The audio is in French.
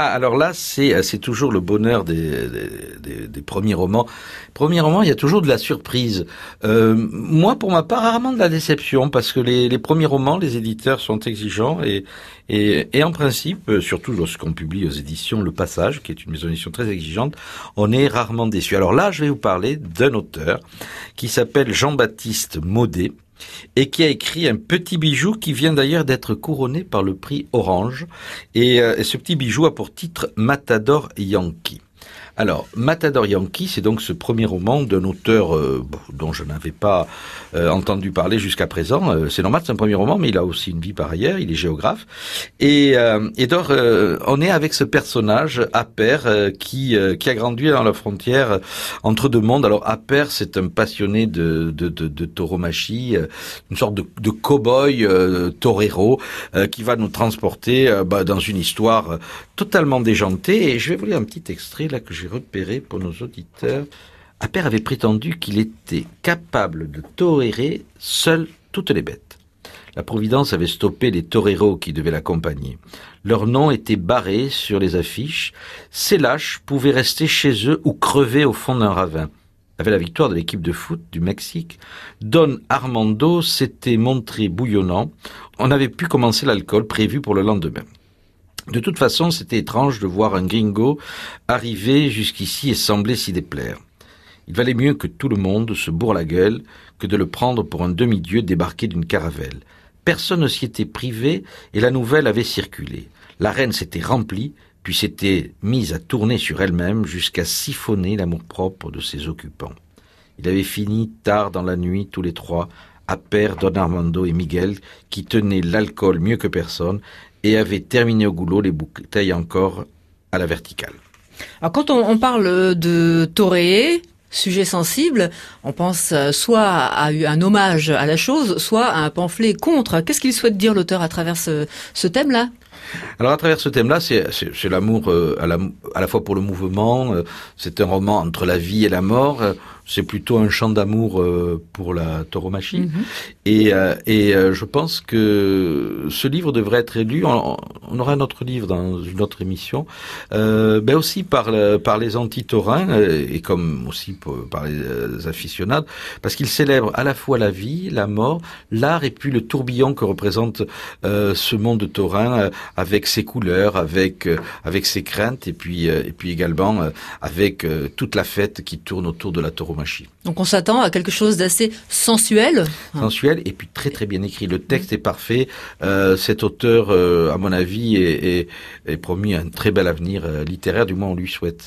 Ah, alors là, c'est euh, c'est toujours le bonheur des, des, des, premiers romans. Premier roman, il y a toujours de la surprise. Euh, moi, pour ma part, rarement de la déception, parce que les, les premiers romans, les éditeurs sont exigeants et, et, et en principe, euh, surtout lorsqu'on publie aux éditions Le Passage, qui est une maison d'édition très exigeante, on est rarement déçu. Alors là, je vais vous parler d'un auteur qui s'appelle Jean-Baptiste Maudet et qui a écrit un petit bijou qui vient d'ailleurs d'être couronné par le prix Orange. Et, euh, ce petit bijou a pour titre Matador Yankee. Alors, Matador Yankee, c'est donc ce premier roman d'un auteur euh, dont je n'avais pas euh, entendu parler jusqu'à présent. Euh, c'est normal, c'est un premier roman, mais il a aussi une vie par ailleurs, il est géographe. Et, et donc, on est avec ce personnage, Aper, qui, qui a grandi dans la frontière entre deux mondes. Alors, Aper, c'est un passionné de, de, de, de tauromachie, une sorte de, de cow-boy torero, qui va nous transporter bah, dans une histoire totalement déjantée. Et je vais vous lire un petit extrait là que j'ai repéré pour nos auditeurs. Appert avait prétendu qu'il était capable de torérer seul toutes les bêtes. La Providence avait stoppé les toreros qui devaient l'accompagner. Leurs noms étaient barrés sur les affiches. Ces lâches pouvaient rester chez eux ou crever au fond d'un ravin. Avec la victoire de l'équipe de foot du Mexique, Don Armando s'était montré bouillonnant. On avait pu commencer l'alcool prévu pour le lendemain. De toute façon, c'était étrange de voir un gringo arriver jusqu'ici et sembler s'y déplaire. Il valait mieux que tout le monde se bourre la gueule que de le prendre pour un demi-dieu débarqué d'une caravelle. Personne ne s'y était privé et la nouvelle avait circulé. La reine s'était remplie, puis s'était mise à tourner sur elle-même jusqu'à siphonner l'amour-propre de ses occupants. Il avait fini tard dans la nuit tous les trois, à pair Don Armando et Miguel, qui tenaient l'alcool mieux que personne et avait terminé au goulot les bouteilles encore à la verticale. Alors quand on, parle de toréer, sujet sensible, on pense euh, soit à un hommage à la chose, soit à un pamphlet contre. Qu'est-ce qu'il souhaite dire l'auteur à travers ce, thème-là? Alors à travers ce thème-là, c'est l'amour euh, à, la, à la fois pour le mouvement, euh, c'est un roman entre la vie et la mort, c'est plutôt un chant d'amour pour la tauromachie. Et, euh, et je pense que ce livre devrait être lu. On, aura un autre livre dans une autre émission, ben aussi par, par les anti-taurins et comme aussi par les aficionados, parce qu'il célèbre à la fois la vie, la mort, l'art et puis le tourbillon que représente ce monde taurin avec ses couleurs, avec avec ses craintes et puis et puis également avec toute la fête qui tourne autour de la tauromachie. Donc on s'attend à quelque chose d'assez sensuel. Sensuel et puis très très bien écrit. Le texte est parfait. Euh, cet auteur, euh, à mon avis, est, est, promis un très bel avenir euh, littéraire. Du moins, on lui souhaite.